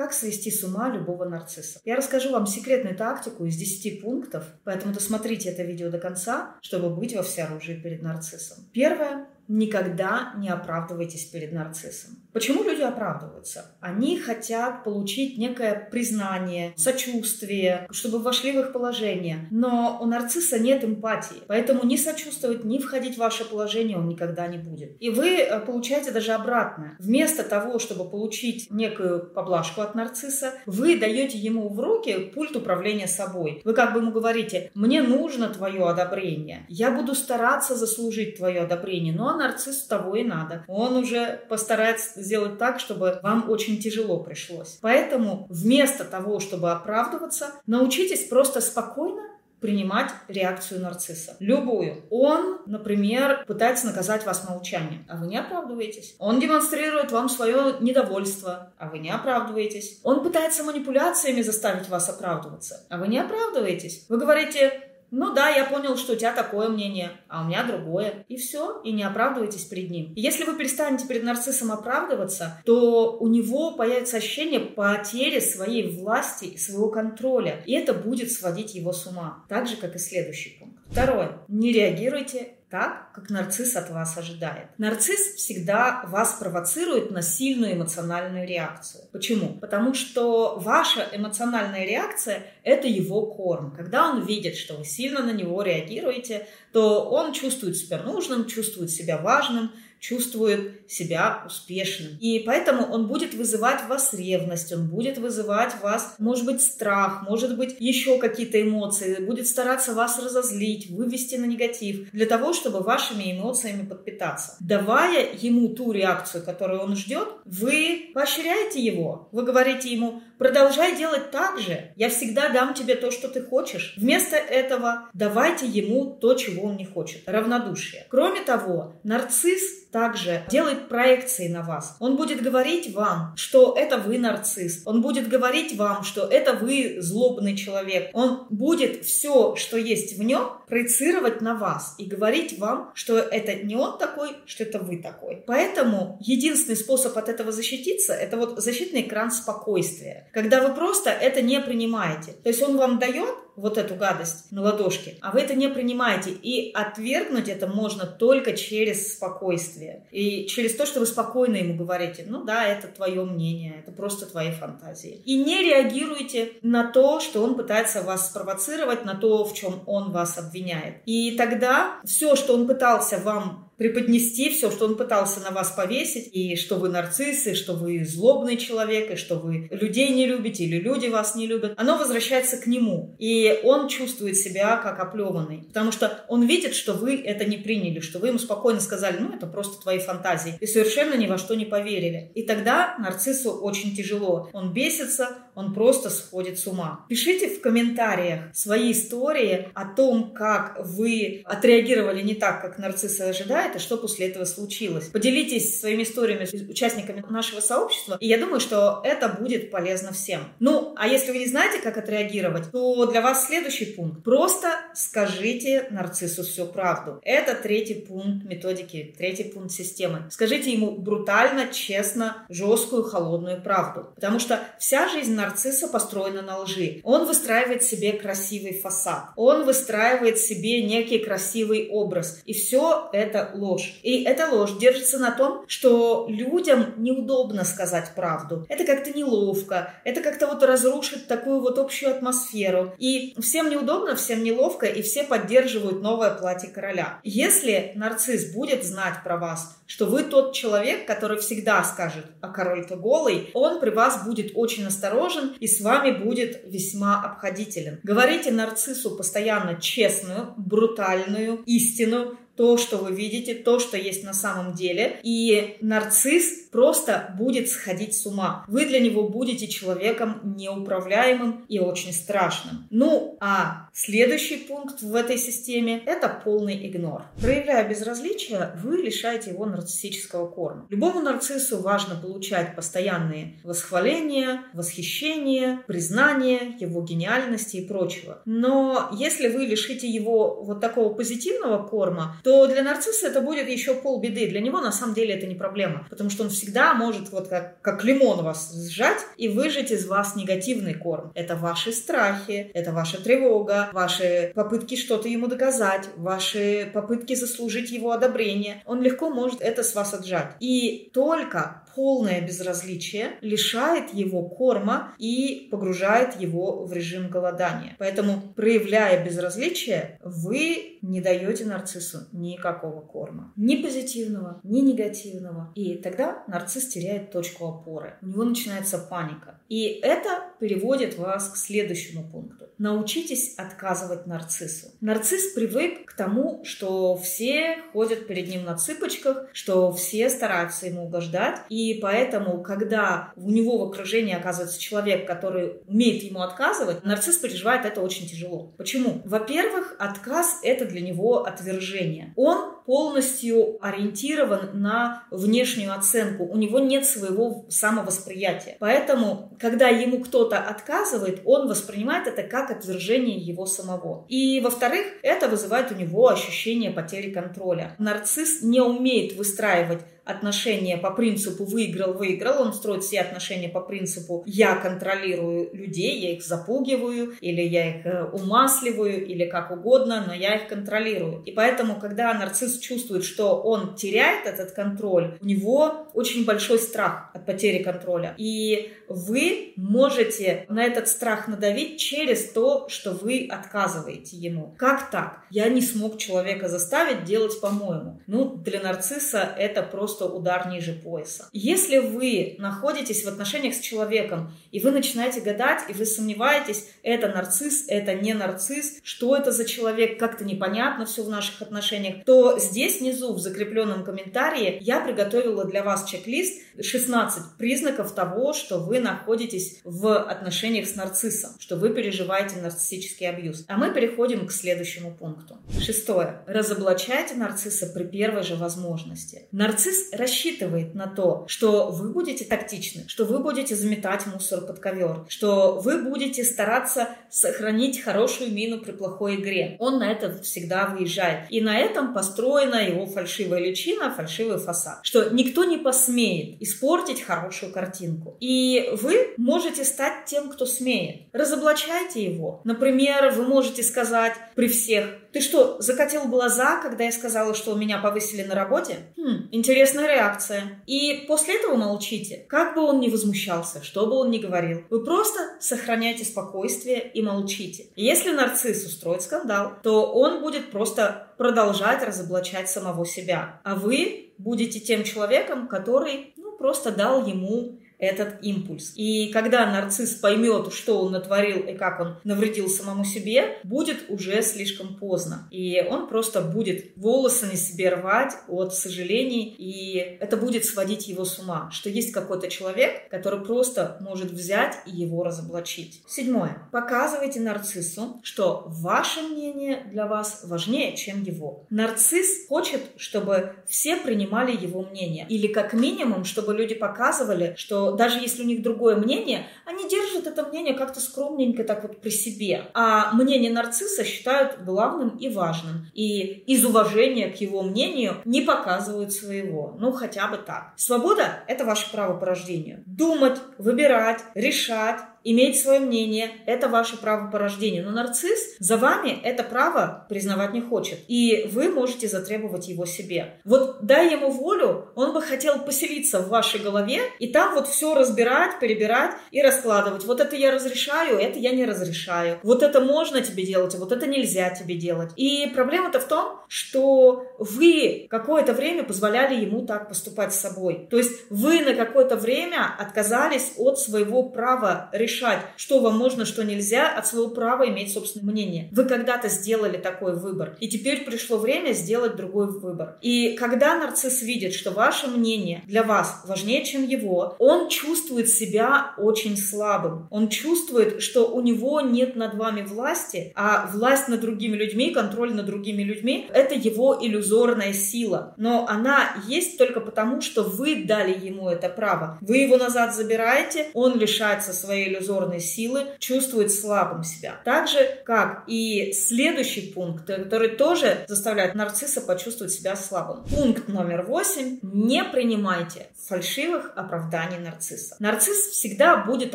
Как свести с ума любого нарцисса? Я расскажу вам секретную тактику из 10 пунктов, поэтому досмотрите это видео до конца, чтобы быть во всеоружии перед нарциссом. Первое никогда не оправдывайтесь перед нарциссом. Почему люди оправдываются? Они хотят получить некое признание, сочувствие, чтобы вошли в их положение. Но у нарцисса нет эмпатии, поэтому ни сочувствовать, ни входить в ваше положение он никогда не будет. И вы э, получаете даже обратное. Вместо того, чтобы получить некую поблажку от нарцисса, вы даете ему в руки пульт управления собой. Вы как бы ему говорите, мне нужно твое одобрение, я буду стараться заслужить твое одобрение, но нарциссу того и надо. Он уже постарается сделать так, чтобы вам очень тяжело пришлось. Поэтому вместо того, чтобы оправдываться, научитесь просто спокойно принимать реакцию нарцисса. Любую. Он, например, пытается наказать вас молчанием, а вы не оправдываетесь. Он демонстрирует вам свое недовольство, а вы не оправдываетесь. Он пытается манипуляциями заставить вас оправдываться, а вы не оправдываетесь. Вы говорите, ну да, я понял, что у тебя такое мнение, а у меня другое. И все, и не оправдывайтесь перед ним. Если вы перестанете перед нарциссом оправдываться, то у него появится ощущение потери своей власти и своего контроля. И это будет сводить его с ума. Так же, как и следующий пункт. Второе. Не реагируйте так, как нарцисс от вас ожидает. Нарцисс всегда вас провоцирует на сильную эмоциональную реакцию. Почему? Потому что ваша эмоциональная реакция – это его корм. Когда он видит, что вы сильно на него реагируете, то он чувствует себя нужным, чувствует себя важным, чувствует себя успешным. И поэтому он будет вызывать в вас ревность, он будет вызывать в вас, может быть, страх, может быть, еще какие-то эмоции, будет стараться вас разозлить, вывести на негатив, для того, чтобы вашими эмоциями подпитаться. Давая ему ту реакцию, которую он ждет, вы поощряете его. Вы говорите ему, продолжай делать так же, я всегда дам тебе то, что ты хочешь. Вместо этого давайте ему то, чего он не хочет. Равнодушие. Кроме того, нарцисс также делает проекции на вас. Он будет говорить вам, что это вы нарцисс. Он будет говорить вам, что это вы злобный человек. Он будет все, что есть в нем, проецировать на вас и говорить вам, что это не он такой, что это вы такой. Поэтому единственный способ от этого защититься, это вот защитный экран спокойствия. Когда вы просто это не принимаете. То есть он вам дает вот эту гадость на ладошке, а вы это не принимаете. И отвергнуть это можно только через спокойствие. И через то, что вы спокойно ему говорите, ну да, это твое мнение, это просто твои фантазии. И не реагируйте на то, что он пытается вас спровоцировать, на то, в чем он вас обвиняет. И тогда все, что он пытался вам преподнести все, что он пытался на вас повесить, и что вы нарциссы, что вы злобный человек, и что вы людей не любите, или люди вас не любят, оно возвращается к нему. И он чувствует себя как оплеванный, потому что он видит, что вы это не приняли, что вы ему спокойно сказали, ну, это просто твои фантазии, и совершенно ни во что не поверили. И тогда нарциссу очень тяжело. Он бесится, он просто сходит с ума. Пишите в комментариях свои истории о том, как вы отреагировали не так, как нарцисс ожидает, и что после этого случилось. Поделитесь своими историями с участниками нашего сообщества, и я думаю, что это будет полезно всем. Ну, а если вы не знаете, как отреагировать, то для вас следующий пункт. Просто скажите нарциссу всю правду. Это третий пункт методики, третий пункт системы. Скажите ему брутально, честно, жесткую, холодную правду. Потому что вся жизнь нарцисса построена на лжи. Он выстраивает себе красивый фасад. Он выстраивает себе некий красивый образ. И все это ложь. И эта ложь держится на том, что людям неудобно сказать правду. Это как-то неловко. Это как-то вот разрушит такую вот общую атмосферу. И всем неудобно, всем неловко, и все поддерживают новое платье короля. Если нарцисс будет знать про вас, что вы тот человек, который всегда скажет, а король-то голый, он при вас будет очень осторожен и с вами будет весьма обходителен. Говорите нарциссу постоянно честную, брутальную истину, то, что вы видите, то, что есть на самом деле. И нарцисс просто будет сходить с ума. Вы для него будете человеком неуправляемым и очень страшным. Ну, а следующий пункт в этой системе – это полный игнор. Проявляя безразличие, вы лишаете его нарциссического корма. Любому нарциссу важно получать постоянные восхваления, восхищение, признание его гениальности и прочего. Но если вы лишите его вот такого позитивного корма, то то для нарцисса это будет еще полбеды. Для него на самом деле это не проблема, потому что он всегда может вот как, как лимон вас сжать и выжать из вас негативный корм. Это ваши страхи, это ваша тревога, ваши попытки что-то ему доказать, ваши попытки заслужить его одобрение. Он легко может это с вас отжать. И только полное безразличие лишает его корма и погружает его в режим голодания. Поэтому, проявляя безразличие, вы не даете нарциссу никакого корма. Ни позитивного, ни негативного. И тогда нарцисс теряет точку опоры. У него начинается паника. И это переводит вас к следующему пункту. Научитесь отказывать нарциссу. Нарцисс привык к тому, что все ходят перед ним на цыпочках, что все стараются ему угождать. И поэтому, когда у него в окружении оказывается человек, который умеет ему отказывать, нарцисс переживает это очень тяжело. Почему? Во-первых, отказ — это для него отвержение. Он полностью ориентирован на внешнюю оценку. У него нет своего самовосприятия. Поэтому, когда ему кто-то отказывает, он воспринимает это как отвержение его самого. И, во-вторых, это вызывает у него ощущение потери контроля. Нарцисс не умеет выстраивать отношения по принципу выиграл-выиграл, он строит все отношения по принципу я контролирую людей, я их запугиваю, или я их э, умасливаю, или как угодно, но я их контролирую. И поэтому, когда нарцисс чувствует, что он теряет этот контроль, у него очень большой страх от потери контроля. И вы можете на этот страх надавить через то, что вы отказываете ему. Как так? Я не смог человека заставить делать по-моему. Ну, для нарцисса это просто удар ниже пояса. Если вы находитесь в отношениях с человеком, и вы начинаете гадать, и вы сомневаетесь, это нарцисс, это не нарцисс, что это за человек, как-то непонятно все в наших отношениях, то здесь внизу в закрепленном комментарии я приготовила для вас чек-лист 16 признаков того, что вы находитесь в отношениях с нарциссом, что вы переживаете нарциссический абьюз. А мы переходим к следующему пункту. Шестое. Разоблачайте нарцисса при первой же возможности. Нарцисс рассчитывает на то, что вы будете тактичны, что вы будете заметать мусор под ковер, что вы будете стараться сохранить хорошую мину при плохой игре. Он на это всегда выезжает. И на этом построена его фальшивая личина, фальшивый фасад. Что никто не посмеет испортить хорошую картинку. И вы можете стать тем, кто смеет. Разоблачайте его. Например, вы можете сказать при всех, ты что, закатил глаза, когда я сказала, что меня повысили на работе? Хм, интересная реакция. И после этого молчите. Как бы он ни возмущался, что бы он ни говорил, вы просто сохраняйте спокойствие и молчите. Если нарцисс устроит скандал, то он будет просто продолжать разоблачать самого себя. А вы будете тем человеком, который ну, просто дал ему этот импульс. И когда нарцисс поймет, что он натворил и как он навредил самому себе, будет уже слишком поздно. И он просто будет волосы на себе рвать от сожалений, и это будет сводить его с ума, что есть какой-то человек, который просто может взять и его разоблачить. Седьмое. Показывайте нарциссу, что ваше мнение для вас важнее, чем его. Нарцисс хочет, чтобы все принимали его мнение. Или как минимум, чтобы люди показывали, что даже если у них другое мнение, они держат это мнение как-то скромненько так вот при себе. А мнение нарцисса считают главным и важным. И из уважения к его мнению не показывают своего. Ну, хотя бы так. Свобода – это ваше право по рождению. Думать, выбирать, решать, иметь свое мнение – это ваше право по рождению. Но нарцисс за вами это право признавать не хочет. И вы можете затребовать его себе. Вот дай ему волю, он бы хотел поселиться в вашей голове и там вот все разбирать, перебирать и раскладывать. Вот это я разрешаю, это я не разрешаю. Вот это можно тебе делать, а вот это нельзя тебе делать. И проблема-то в том, что вы какое-то время позволяли ему так поступать с собой. То есть вы на какое-то время отказались от своего права решать решать, что вам можно, что нельзя, от своего права иметь собственное мнение. Вы когда-то сделали такой выбор, и теперь пришло время сделать другой выбор. И когда нарцисс видит, что ваше мнение для вас важнее, чем его, он чувствует себя очень слабым. Он чувствует, что у него нет над вами власти, а власть над другими людьми, контроль над другими людьми — это его иллюзорная сила. Но она есть только потому, что вы дали ему это право. Вы его назад забираете, он лишается своей иллюзорной иллюзорной силы, чувствует слабым себя. Так же, как и следующий пункт, который тоже заставляет нарцисса почувствовать себя слабым. Пункт номер восемь. Не принимайте фальшивых оправданий нарцисса. Нарцисс всегда будет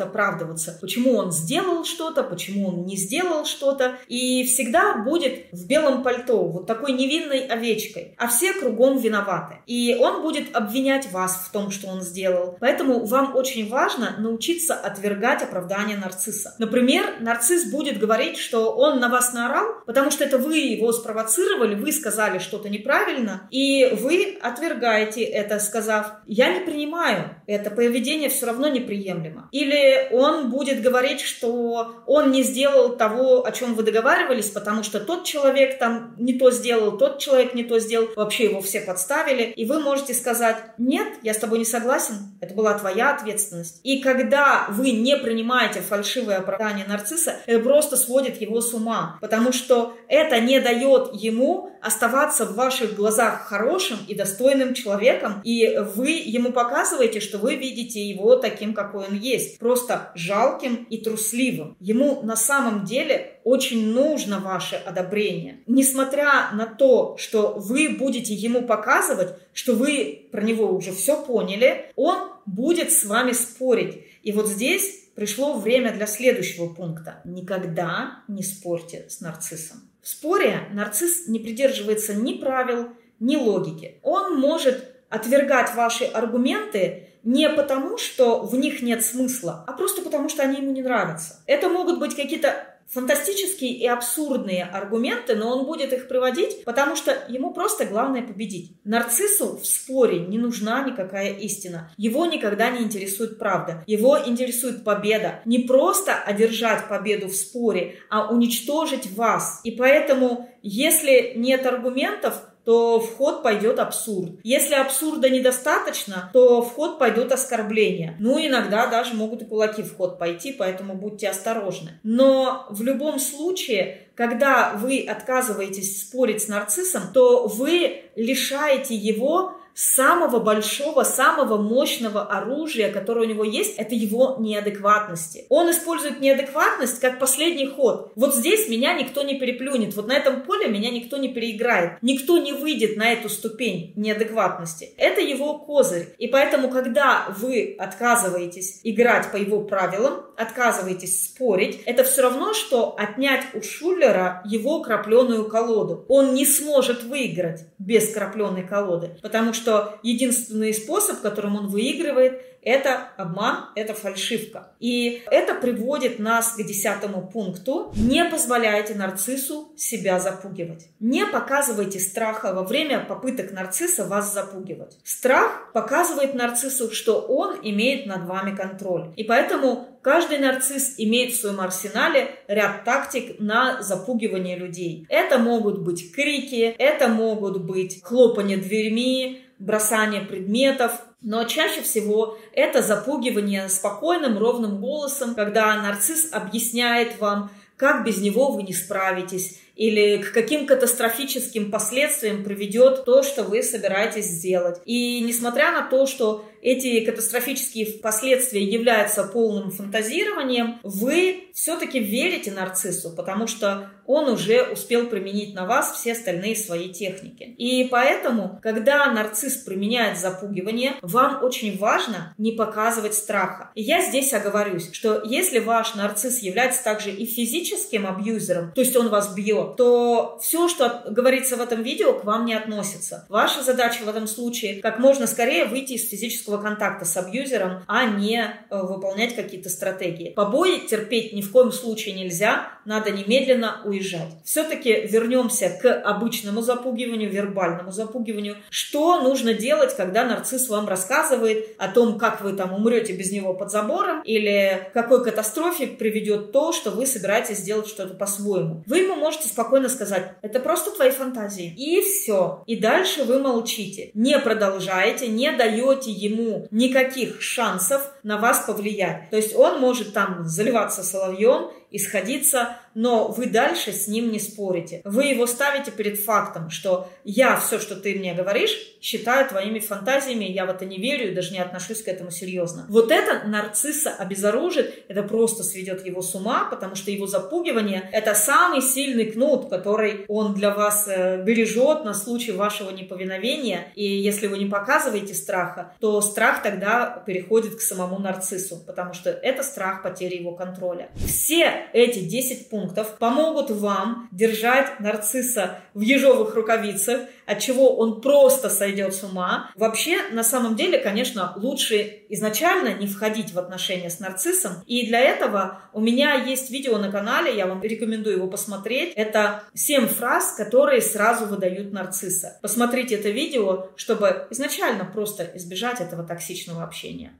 оправдываться, почему он сделал что-то, почему он не сделал что-то, и всегда будет в белом пальто, вот такой невинной овечкой, а все кругом виноваты. И он будет обвинять вас в том, что он сделал. Поэтому вам очень важно научиться отвергать оправдания нарцисса. Например, нарцисс будет говорить, что он на вас наорал, потому что это вы его спровоцировали, вы сказали что-то неправильно, и вы отвергаете это, сказав, я не принимаю, это поведение все равно неприемлемо. Или он будет говорить, что он не сделал того, о чем вы договаривались, потому что тот человек там не то сделал, тот человек не то сделал, вообще его все подставили, и вы можете сказать, нет, я с тобой не согласен, это была твоя ответственность. И когда вы не принимаете фальшивое оправдание нарцисса, это просто сводит его с ума, потому что это не дает ему оставаться в ваших глазах хорошим и достойным человеком, и вы ему показываете, что вы видите его таким, какой он есть, просто жалким и трусливым. Ему на самом деле очень нужно ваше одобрение. Несмотря на то, что вы будете ему показывать, что вы про него уже все поняли, он будет с вами спорить. И вот здесь пришло время для следующего пункта. Никогда не спорьте с нарциссом. В споре нарцисс не придерживается ни правил, ни логики. Он может отвергать ваши аргументы не потому, что в них нет смысла, а просто потому, что они ему не нравятся. Это могут быть какие-то фантастические и абсурдные аргументы, но он будет их приводить, потому что ему просто главное победить. Нарциссу в споре не нужна никакая истина. Его никогда не интересует правда. Его интересует победа. Не просто одержать победу в споре, а уничтожить вас. И поэтому, если нет аргументов, то в ход пойдет абсурд. Если абсурда недостаточно, то в ход пойдут оскорбления. Ну, иногда даже могут и кулаки в ход пойти, поэтому будьте осторожны. Но в любом случае, когда вы отказываетесь спорить с нарциссом, то вы лишаете его самого большого, самого мощного оружия, которое у него есть, это его неадекватности. Он использует неадекватность как последний ход. Вот здесь меня никто не переплюнет, вот на этом поле меня никто не переиграет, никто не выйдет на эту ступень неадекватности. Это его козырь. И поэтому, когда вы отказываетесь играть по его правилам, отказываетесь спорить, это все равно, что отнять у Шуллера его крапленую колоду. Он не сможет выиграть без крапленой колоды, потому что что единственный способ, которым он выигрывает, это обман, это фальшивка. И это приводит нас к десятому пункту. Не позволяйте нарциссу себя запугивать. Не показывайте страха во время попыток нарцисса вас запугивать. Страх показывает нарциссу, что он имеет над вами контроль. И поэтому каждый нарцисс имеет в своем арсенале ряд тактик на запугивание людей. Это могут быть крики, это могут быть хлопанье дверьми, бросание предметов, но чаще всего это запугивание спокойным, ровным голосом, когда нарцисс объясняет вам, как без него вы не справитесь, или к каким катастрофическим последствиям приведет то, что вы собираетесь сделать. И несмотря на то, что эти катастрофические последствия являются полным фантазированием, вы все-таки верите нарциссу, потому что он уже успел применить на вас все остальные свои техники. И поэтому, когда нарцисс применяет запугивание, вам очень важно не показывать страха. И я здесь оговорюсь, что если ваш нарцисс является также и физическим абьюзером, то есть он вас бьет, то все, что говорится в этом видео, к вам не относится. Ваша задача в этом случае как можно скорее выйти из физического физического контакта с абьюзером, а не э, выполнять какие-то стратегии. Побои терпеть ни в коем случае нельзя, надо немедленно уезжать. Все-таки вернемся к обычному запугиванию, вербальному запугиванию. Что нужно делать, когда нарцисс вам рассказывает о том, как вы там умрете без него под забором, или какой катастрофе приведет то, что вы собираетесь сделать что-то по-своему. Вы ему можете спокойно сказать, это просто твои фантазии. И все. И дальше вы молчите. Не продолжаете, не даете ему никаких шансов на вас повлиять. То есть он может там заливаться соловьем и сходиться, но вы дальше с ним не спорите. Вы его ставите перед фактом, что я все, что ты мне говоришь, считаю твоими фантазиями, я в это не верю и даже не отношусь к этому серьезно. Вот это нарцисса обезоружит, это просто сведет его с ума, потому что его запугивание – это самый сильный кнут, который он для вас э, бережет на случай вашего неповиновения. И если вы не показываете страха, то страх тогда переходит к самому нарциссу, потому что это страх потери его контроля. Все эти 10 пунктов помогут вам держать нарцисса в ежовых рукавицах, от чего он просто сойдет с ума. Вообще, на самом деле, конечно, лучше изначально не входить в отношения с нарциссом. И для этого у меня есть видео на канале, я вам рекомендую его посмотреть. Это 7 фраз, которые сразу выдают нарцисса. Посмотрите это видео, чтобы изначально просто избежать этого токсичного общения.